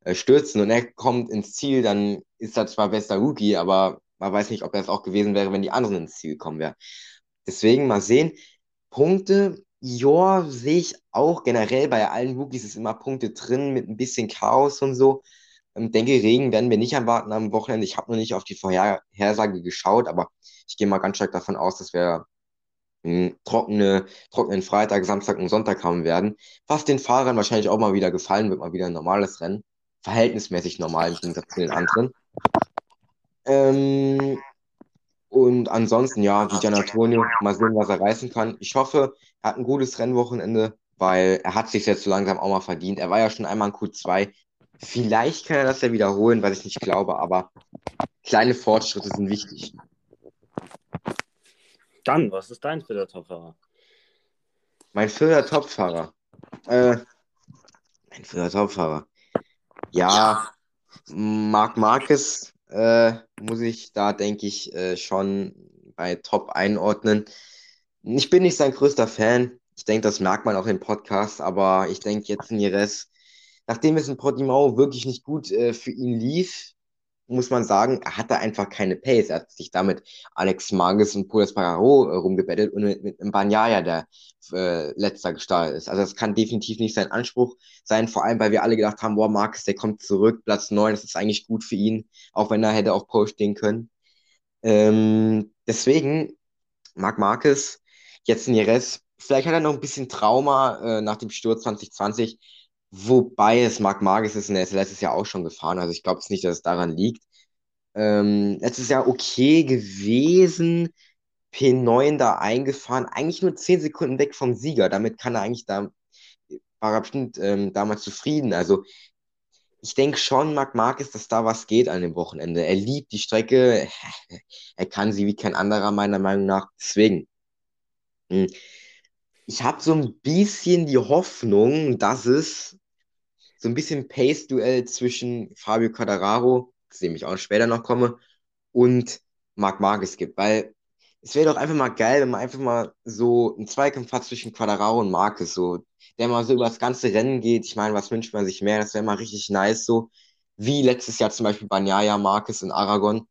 [SPEAKER 3] äh, stürzen und er kommt ins Ziel, dann ist er zwar bester Rookie, aber man weiß nicht, ob er es auch gewesen wäre, wenn die anderen ins Ziel gekommen wären. Deswegen mal sehen. Punkte ja, sehe ich auch generell bei allen Rookies ist immer Punkte drin mit ein bisschen Chaos und so. Ähm, denke, Regen werden wir nicht erwarten am Wochenende. Ich habe noch nicht auf die Vorhersage geschaut, aber ich gehe mal ganz stark davon aus, dass wir einen trockene, trockenen Freitag, Samstag und Sonntag haben werden. Was den Fahrern wahrscheinlich auch mal wieder gefallen wird, mal wieder ein normales Rennen. Verhältnismäßig normal im Gegensatz zu den anderen. Ähm, und ansonsten, ja, wie Gian Antonio, mal sehen, was er reißen kann. Ich hoffe, hat ein gutes Rennwochenende, weil er hat sich jetzt so langsam auch mal verdient. Er war ja schon einmal in Q2. Vielleicht kann er das ja wiederholen, was ich nicht glaube, aber kleine Fortschritte sind wichtig.
[SPEAKER 2] Dann, was ist dein vierter Topfahrer?
[SPEAKER 3] Mein vierter Topfahrer. Äh, mein vierter Topfahrer. Ja, Marc Marquez äh, muss ich da, denke ich, äh, schon bei Top einordnen. Ich bin nicht sein größter Fan. Ich denke, das merkt man auch im Podcast, aber ich denke jetzt in Jerez, nachdem es in Portimao wirklich nicht gut äh, für ihn lief, muss man sagen, er hatte einfach keine Pace. Er hat sich damit Alex Marges und Paul Espargaro äh, rumgebettelt und mit, mit Banyaya, der äh, letzter gestartet ist. Also das kann definitiv nicht sein Anspruch sein, vor allem, weil wir alle gedacht haben, boah, Marcus, der kommt zurück, Platz 9, das ist eigentlich gut für ihn, auch wenn er hätte auf Pole stehen können. Ähm, deswegen, Marc Marquez, jetzt in Jerez, vielleicht hat er noch ein bisschen Trauma äh, nach dem Sturz 2020, Wobei es Marc Marquez ist und er ist letztes Jahr auch schon gefahren. Also ich glaube es nicht, dass es daran liegt. Ähm, letztes Jahr okay gewesen. P9 da eingefahren. Eigentlich nur 10 Sekunden weg vom Sieger. Damit kann er eigentlich da, war er bestimmt ähm, damals zufrieden. Also ich denke schon, Marc Marquez, dass da was geht an dem Wochenende. Er liebt die Strecke. <laughs> Er kann sie wie kein anderer, meiner Meinung nach. Deswegen. Hm. Ich habe so ein bisschen die Hoffnung, dass es so ein bisschen Pace-Duell zwischen Fabio Quadraro, zu dem ich auch später noch komme, und Marc Marquez gibt, weil es wäre doch einfach mal geil, wenn man einfach mal so einen Zweikampf hat zwischen Quadraro und Marquez, so, der mal so über das ganze Rennen geht. Ich meine, was wünscht man sich mehr? Das wäre mal richtig nice, so wie letztes Jahr zum Beispiel Banyaya, Marquez und Aragon.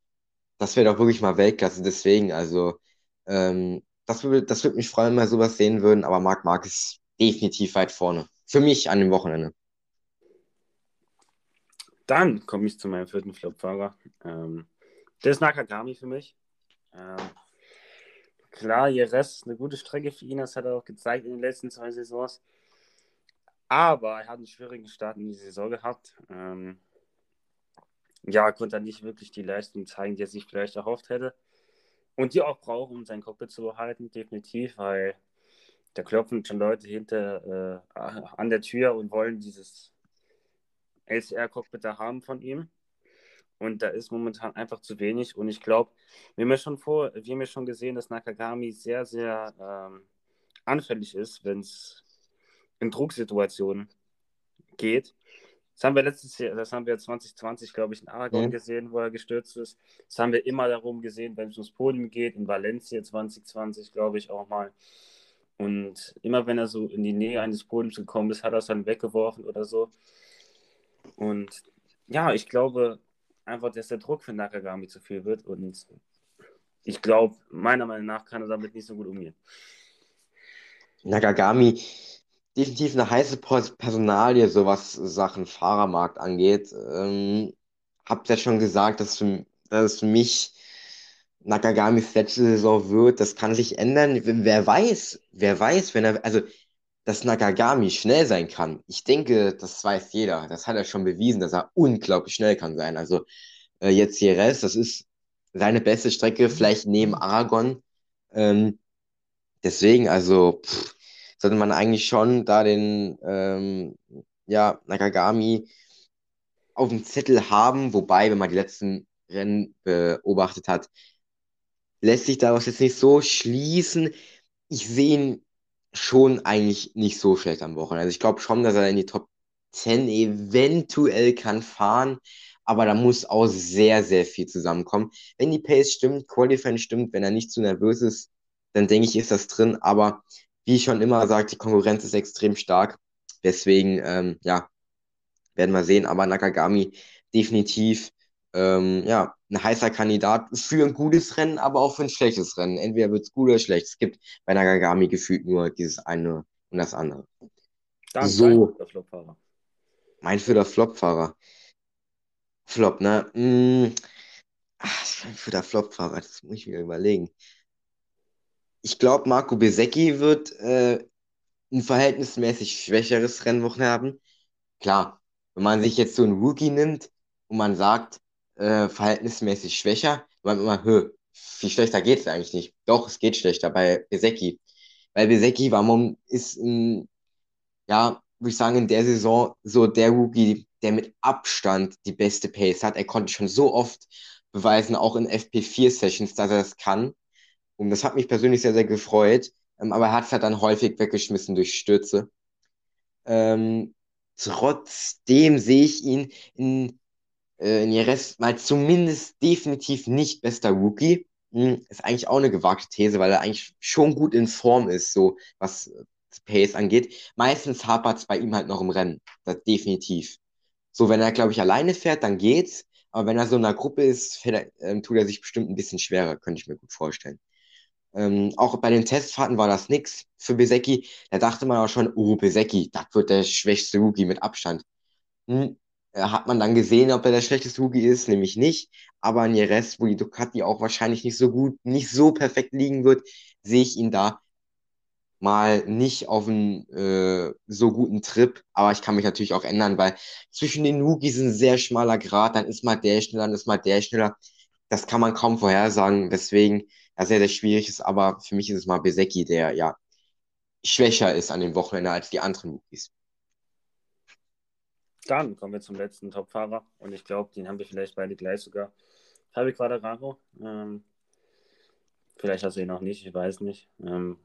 [SPEAKER 3] Das wäre doch wirklich mal Weltklasse. Deswegen, also, ähm, das würde, das würde mich freuen, wenn wir sowas sehen würden, aber Marc Marc ist definitiv weit vorne. Für mich an dem Wochenende.
[SPEAKER 2] Dann komme ich zu meinem vierten Flopfahrer. Ähm, der ist Nakagami für mich. Ähm, klar, Jerez ist eine gute Strecke für ihn, das hat er auch gezeigt in den letzten zwei Saisons. Aber er hat einen schwierigen Start in die Saison gehabt. Ähm, ja, konnte er nicht wirklich die Leistung zeigen, die er sich vielleicht erhofft hätte. Und die auch braucht, um sein Cockpit zu behalten, definitiv, weil da klopfen schon Leute hinter äh, an der Tür und wollen dieses LCR-Cockpit da haben von ihm. Und da ist momentan einfach zu wenig. Und ich glaube, wir haben ja schon vor, wir haben ja schon gesehen, dass Nakagami sehr, sehr ähm, anfällig ist, wenn es in Drucksituationen geht. Das haben wir letztes Jahr, das haben wir 2020, glaube ich, in Aragon mhm. gesehen, wo er gestürzt ist. Das haben wir immer darum gesehen, wenn es ums Podium geht, in Valencia 2020, glaube ich, auch mal. Und immer wenn er so in die Nähe eines Podiums gekommen ist, hat er es dann weggeworfen oder so. Und ja, ich glaube einfach, dass der Druck für Nakagami zu viel wird. Und ich glaube, meiner Meinung nach kann er damit nicht so gut umgehen.
[SPEAKER 3] Nakagami, definitiv eine heiße Personalie, so was Sachen Fahrermarkt angeht. Ähm, habt ja schon gesagt, dass, für, dass es für mich Nakagamis letzte Saison wird. Das kann sich ändern. Wer weiß, wer weiß, wenn er, also, dass Nakagami schnell sein kann. Ich denke, das weiß jeder. Das hat er schon bewiesen, dass er unglaublich schnell kann sein. Also, äh, jetzt Jerez, das ist seine beste Strecke, vielleicht neben Aragon. Ähm, deswegen, also, pff, sollte man eigentlich schon da den ähm, ja, Nakagami auf dem Zettel haben, wobei, wenn man die letzten Rennen beobachtet hat, lässt sich daraus jetzt nicht so schließen. Ich sehe ihn schon eigentlich nicht so schlecht am Wochenende. Also ich glaube schon, dass er in die Top 10 eventuell kann fahren, aber da muss auch sehr, sehr viel zusammenkommen. Wenn die Pace stimmt, Qualifying stimmt, wenn er nicht zu nervös ist, dann denke ich, ist das drin. Aber wie ich schon immer sage, die Konkurrenz ist extrem stark. Deswegen, ähm, ja, werden wir sehen. Aber Nakagami definitiv, ähm, ja, ein heißer Kandidat für ein gutes Rennen, aber auch für ein schlechtes Rennen. Entweder wird es gut oder schlecht. Es gibt bei Nakagami gefühlt nur dieses eine und das andere.
[SPEAKER 2] Dann so. Der Flopfahrer.
[SPEAKER 3] Mein für der Flopfahrer. Flop, ne? Hm. Ach, für der Flopfahrer, das muss ich mir überlegen ich glaube, Marco Besecchi wird äh, ein verhältnismäßig schwächeres Rennwochen haben. Klar, wenn man sich jetzt so einen Rookie nimmt und man sagt, äh, verhältnismäßig schwächer, man immer, hö, viel schlechter geht es eigentlich nicht. Doch, es geht schlechter bei Besecchi. Weil Besecchi war, ist, ein, ja, würde ich sagen, in der Saison so der Rookie, der mit Abstand die beste Pace hat. Er konnte schon so oft beweisen, auch in FP4-Sessions, dass er das kann. Und das hat mich persönlich sehr, sehr gefreut. Ähm, aber er hat es halt dann häufig weggeschmissen durch Stürze. Ähm, trotzdem sehe ich ihn in, äh, in Jerez mal zumindest definitiv nicht bester Rookie. Hm, ist eigentlich auch eine gewagte These, weil er eigentlich schon gut in Form ist, so was Pace angeht. Meistens hapert es bei ihm halt noch im Rennen. Das definitiv. So, wenn er, glaube ich, alleine fährt, dann geht's. Aber wenn er so in einer Gruppe ist, fährt er, äh, tut er sich bestimmt ein bisschen schwerer, könnte ich mir gut vorstellen. Ähm, auch bei den Testfahrten war das nix für Besecki. Da dachte man auch schon, oh, Besecki, das wird der schwächste Rookie mit Abstand. Hm, äh, hat man dann gesehen, ob er der schlechteste Rookie ist, nämlich nicht. Aber in Jerez, wo die Ducati auch wahrscheinlich nicht so gut, nicht so perfekt liegen wird, sehe ich ihn da mal nicht auf einen äh, so guten Trip. Aber ich kann mich natürlich auch ändern, weil zwischen den Rookies ein sehr schmaler Grad, dann ist mal der schneller, dann ist mal der schneller. Das kann man kaum vorhersagen. Deswegen ja, sehr, sehr schwierig ist, aber für mich ist es mal Besecki, der ja schwächer ist an dem Wochenende als die anderen Rookies.
[SPEAKER 2] Dann kommen wir zum letzten Topfahrer und ich glaube, den haben wir vielleicht beide gleich sogar. Fabi Quadraro. Ähm, vielleicht hast du ihn noch nicht, ich weiß nicht. Ähm,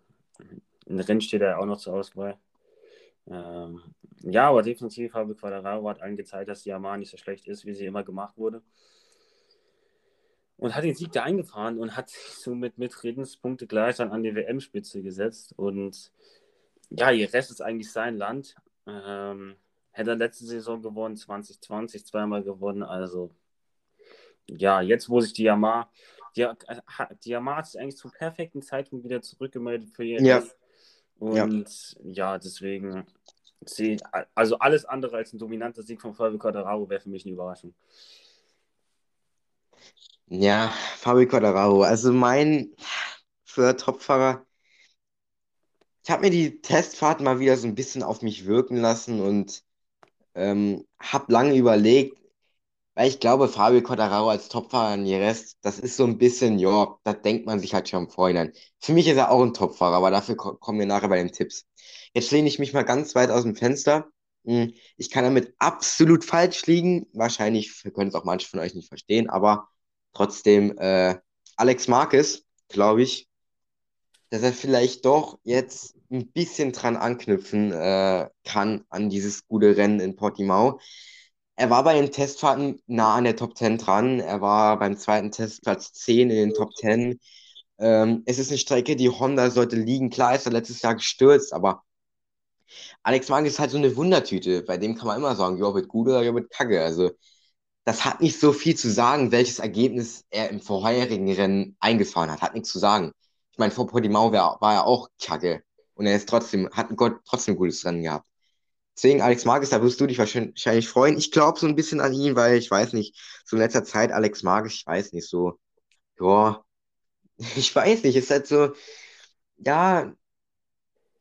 [SPEAKER 2] in Rennen steht er auch noch zur Auswahl. Ähm, ja, aber definitiv habe Quadraro hat allen gezeigt, dass die Yamaha nicht so schlecht ist, wie sie immer gemacht wurde und hat den Sieg da eingefahren und hat sich somit mit Redenspunkte gleich dann an die WM-Spitze gesetzt. Und ja, ihr Rest ist eigentlich sein Land. Ähm, hätte er letzte Saison gewonnen, 2020 zweimal gewonnen. Also ja, jetzt wo sich die Yamaha, die, die Yamaha ist eigentlich zum perfekten Zeitpunkt wieder zurückgemeldet für ihr.
[SPEAKER 3] Ja.
[SPEAKER 2] Und ja, ja deswegen also alles andere als ein dominanter Sieg von Fabio Quadraro wäre für mich eine Überraschung.
[SPEAKER 3] Ja, Fabio Quadraro, also mein für Topfahrer. Ich habe mir die Testfahrt mal wieder so ein bisschen auf mich wirken lassen und ähm, habe lange überlegt, weil ich glaube, Fabio Quadraro als Topfahrer in Jerez, das ist so ein bisschen, ja, da denkt man sich halt schon im Vorhinein. Für mich ist er auch ein Topfahrer, aber dafür kommen wir nachher bei den Tipps. Jetzt lehne ich mich mal ganz weit aus dem Fenster. Hm, ich kann damit absolut falsch liegen. Wahrscheinlich können es auch manche von euch nicht verstehen, aber trotzdem, äh, Alex Marquez, glaube ich, dass er vielleicht doch jetzt ein bisschen dran anknüpfen äh, kann an dieses gute Rennen in Portimao. Er war bei den Testfahrten nah an der Top 10 dran. Er war beim zweiten Test Platz 10 in den Top 10. Ähm, es ist eine Strecke, die Honda sollte liegen. Klar ist er letztes Jahr gestürzt, aber Alex Marquez ist halt so eine Wundertüte. Bei dem kann man immer sagen, ja, wird gut oder ja, wird kacke. Also, das hat nicht so viel zu sagen, welches Ergebnis er im vorherigen Rennen eingefahren hat. Hat nichts zu sagen. Ich meine, vor Portimao war, war er auch kacke. Und er ist trotzdem, hat trotzdem ein gutes Rennen gehabt. Deswegen, Alex Marquez, da wirst du dich wahrscheinlich freuen. Ich glaube so ein bisschen an ihn, weil ich weiß nicht, so in letzter Zeit Alex Marquez, ich weiß nicht, so, ja, <laughs> ich weiß nicht, ist halt so, ja,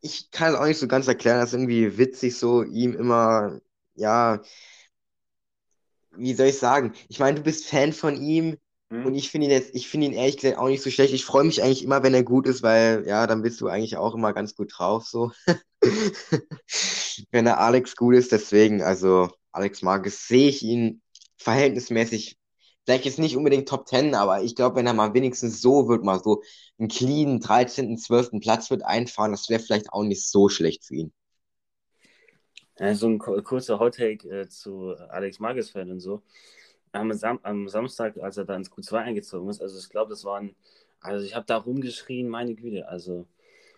[SPEAKER 3] ich kann es auch nicht so ganz erklären, das ist irgendwie witzig, so ihm immer, ja, wie soll ich sagen? Ich meine, du bist Fan von ihm mhm. und ich finde ihn jetzt, ich finde ihn ehrlich gesagt auch nicht so schlecht. Ich freue mich eigentlich immer, wenn er gut ist, weil ja, dann bist du eigentlich auch immer ganz gut drauf, so. <laughs> wenn er Alex gut ist, deswegen, also Alex Marquez sehe ich ihn verhältnismäßig vielleicht jetzt nicht unbedingt Top 10, aber ich glaube, wenn er mal wenigstens so wird, mal so einen clean 13., 12. Platz wird einfahren, das wäre vielleicht auch nicht so schlecht für ihn.
[SPEAKER 2] Ja, so ein kurzer Hot-Take äh, zu Alex Marquez-Fan und so. Am, Sam am, Samstag, als er da ins Q2 eingezogen ist, also ich glaube, das waren, also ich habe da rumgeschrien, meine Güte, also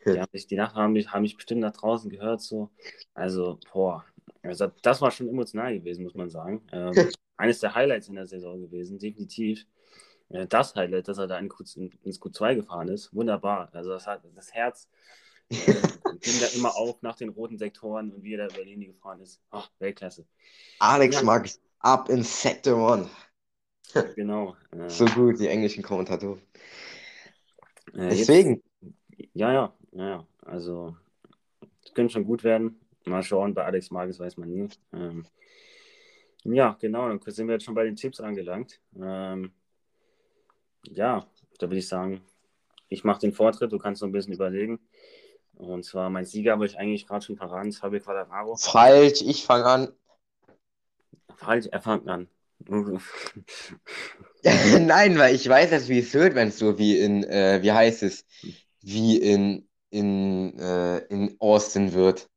[SPEAKER 2] die, haben mich, die Nachbarn haben mich, haben mich bestimmt nach draußen gehört, so. Also, boah, also das war schon emotional gewesen, muss man sagen. Ähm, eines der Highlights in der Saison gewesen, definitiv. Äh, das Highlight, dass er da in Q, ins Q2 gefahren ist, wunderbar. Also das, hat, das Herz äh, ging da immer auf nach den roten Sektoren und wie er da über Linie gefahren ist. Oh, Weltklasse.
[SPEAKER 3] Alex ja. Marx, up in Sector One. <laughs>
[SPEAKER 2] genau.
[SPEAKER 3] Äh, so gut, die englischen Kommentatoren. Äh, Deswegen.
[SPEAKER 2] Jetzt, ja, ja, ja, also es könnte schon gut werden. Mal schauen, bei Alex Marquez weiß man nie. Ähm, ja, genau, dann sind wir jetzt schon bei den Tipps angelangt. Ähm, ja, da würde ich sagen, ich mache den Vortritt, du kannst noch ein bisschen überlegen. Und zwar mein Sieger habe ich eigentlich gerade schon verraten, Fabio Quadraro.
[SPEAKER 3] Falsch, ich fange an.
[SPEAKER 2] Falsch, er fängt an. <laughs>
[SPEAKER 3] Nein, weil ich weiß jetzt, wie es wird, wenn es so wie in, äh, wie heißt es, wie in, in, äh, in Austin wird.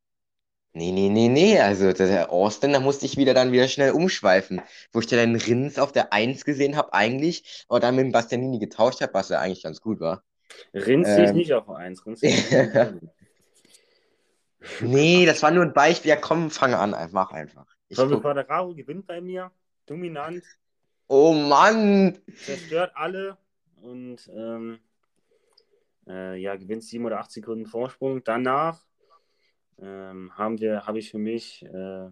[SPEAKER 3] Nee, nee, nee, nee. Also der Austin, da musste ich wieder dann wieder schnell umschweifen. Wo ich dann Rins auf der 1 gesehen habe, eigentlich, aber dann mit dem Bastianini getauscht habe, was ja eigentlich ganz gut war.
[SPEAKER 2] Rins ähm, ich nicht auf der 1. Rins <laughs>
[SPEAKER 3] nee, das war nur ein Beispiel. Ja, komm, fange an, mach einfach.
[SPEAKER 2] Ich Fabio Quadraro gewinnt bei mir. Dominant.
[SPEAKER 3] Oh Mann!
[SPEAKER 2] Zerstört alle und ähm, äh, ja, gewinnt 7 oder 8 Sekunden Vorsprung. Danach ähm, haben wir, habe ich für mich äh,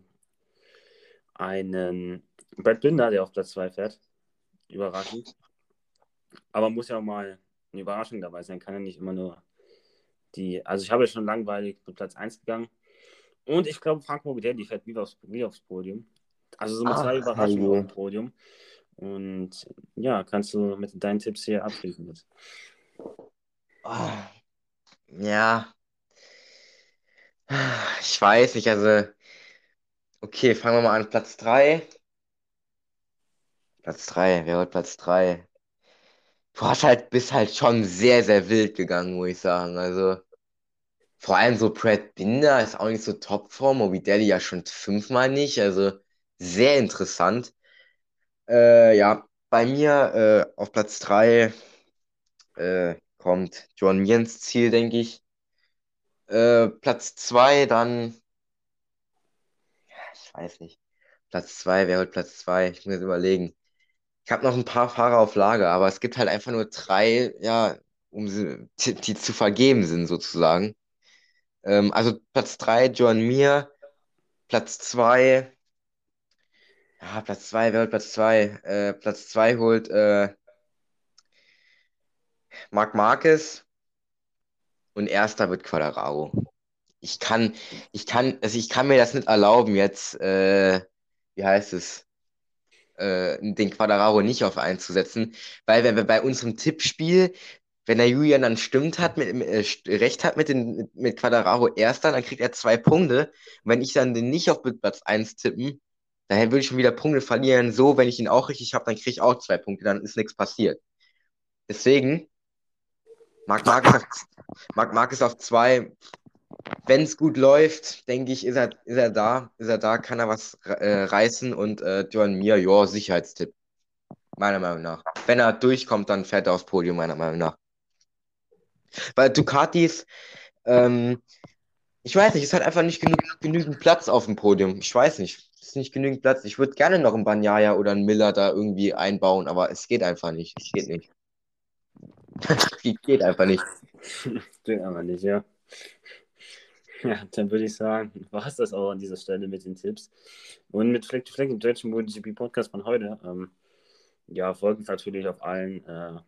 [SPEAKER 2] einen Brad Binder, der auf Platz 2 fährt. Überraschend. Aber muss ja auch mal eine Überraschung dabei sein. Kann ja nicht immer nur die. Also, ich habe ja schon langweilig mit Platz 1 gegangen. Und ich glaube, Frank Morbidelli fährt wieder aufs, wieder aufs Podium. Also, so mit zwei Überraschungen auf dem Podium. Und ja, kannst du mit deinen Tipps hier abschließen jetzt.
[SPEAKER 3] Oh. Ja, ich weiß nicht, also, okay, fangen wir mal an. Platz 3. Platz 3, wer wird Platz 3? Du hast halt, bist halt schon sehr, sehr wild gegangen, muss ich sagen. Also, vor allem so Brad Binder ist auch nicht so Topform, Moby Daddy ja schon fünfmal nicht, also sehr interessant. Äh, ja, bei mir äh, auf Platz 3 äh, kommt John Jens Ziel, denke ich. Äh, Platz 2 dann. Ja, ich weiß nicht. Platz 2, wer holt Platz 2? Ich muss jetzt überlegen. Ich habe noch ein paar Fahrer auf Lager, aber es gibt halt einfach nur drei, ja, um sie, die, die zu vergeben sind sozusagen. Ähm, also Platz drei Joan Mir, Platz zwei, ja, Platz zwei, wer holt Platz zwei? Äh, Platz zwei holt äh, Marc Marquez und erster wird Quadraro. Ich kann, ich kann, also ich kann mir das nicht erlauben, jetzt, äh, wie heißt es, äh, den Quadraro nicht auf einzusetzen, weil wenn wir bei unserem Tippspiel, wenn der Julian dann stimmt hat, mit, äh, recht hat mit, den, mit, Quadraro erster, dann kriegt er zwei Punkte. Und wenn ich dann den nicht auf Platz 1 tippen, dann würde ich schon wieder Punkte verlieren. So, wenn ich ihn auch richtig habe, dann kriege ich auch zwei Punkte, dann ist nichts passiert. Deswegen, Marc Marc Marquez auf zwei, wenn es gut läuft, denke ich, ist er, ist er da, ist er da, kann er was äh, reißen und äh, Joan Mir, ja, Sicherheitstipp. Meiner Meinung nach. Wenn er durchkommt, dann fährt er aufs Podium, meiner Meinung nach. Weil Ducatis, ähm, ich weiß nicht, es hat einfach nicht genug, genügend Platz auf dem Podium. Ich weiß nicht ist nicht genügend Platz. Ich würde gerne noch einen Banyaya oder einen Miller da irgendwie einbauen, aber es geht einfach nicht. Es geht nicht. <laughs> geht einfach nicht. <laughs>
[SPEAKER 2] geht einfach nicht, ja. <laughs> Ja, dann würde ich sagen, war es das auch an dieser Stelle mit den Tipps. Und mit Fleck to Fleck, dem deutschen MotoGP Podcast von heute. Ähm, ja, folgt uns natürlich auf allen äh,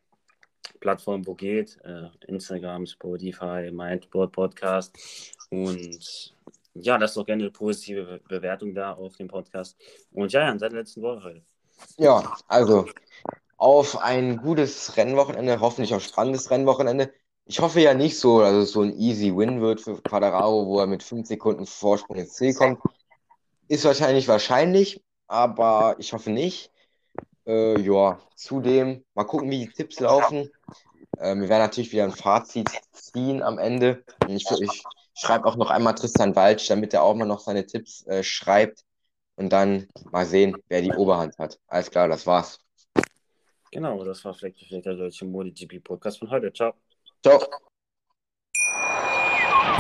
[SPEAKER 2] Plattformen, wo geht. Äh, Instagram, Spotify, Mindboard Podcast. Und ja, lasst doch gerne eine positive Bewertung da auf dem Podcast. Und ja, ja, seit der letzten Woche heute.
[SPEAKER 3] Ja, also auf ein gutes Rennwochenende, hoffentlich auf spannendes Rennwochenende. Ich hoffe ja nicht so, dass es so ein easy Win wird für Quadraro, wo er mit 5 Sekunden Vorsprung ins Ziel kommt. Ist wahrscheinlich wahrscheinlich, aber ich hoffe nicht. Äh, ja, zudem mal gucken, wie die Tipps laufen. Äh, wir werden natürlich wieder ein Fazit ziehen am Ende. Ich, ich schreibe auch noch einmal Tristan Walsch, damit er auch mal noch seine Tipps äh, schreibt. Und dann mal sehen, wer die Oberhand hat. Alles klar, das war's.
[SPEAKER 2] Genau, das war Fleck Fleck der deutsche MotoGP Podcast von heute. Ciao.
[SPEAKER 3] Ciao.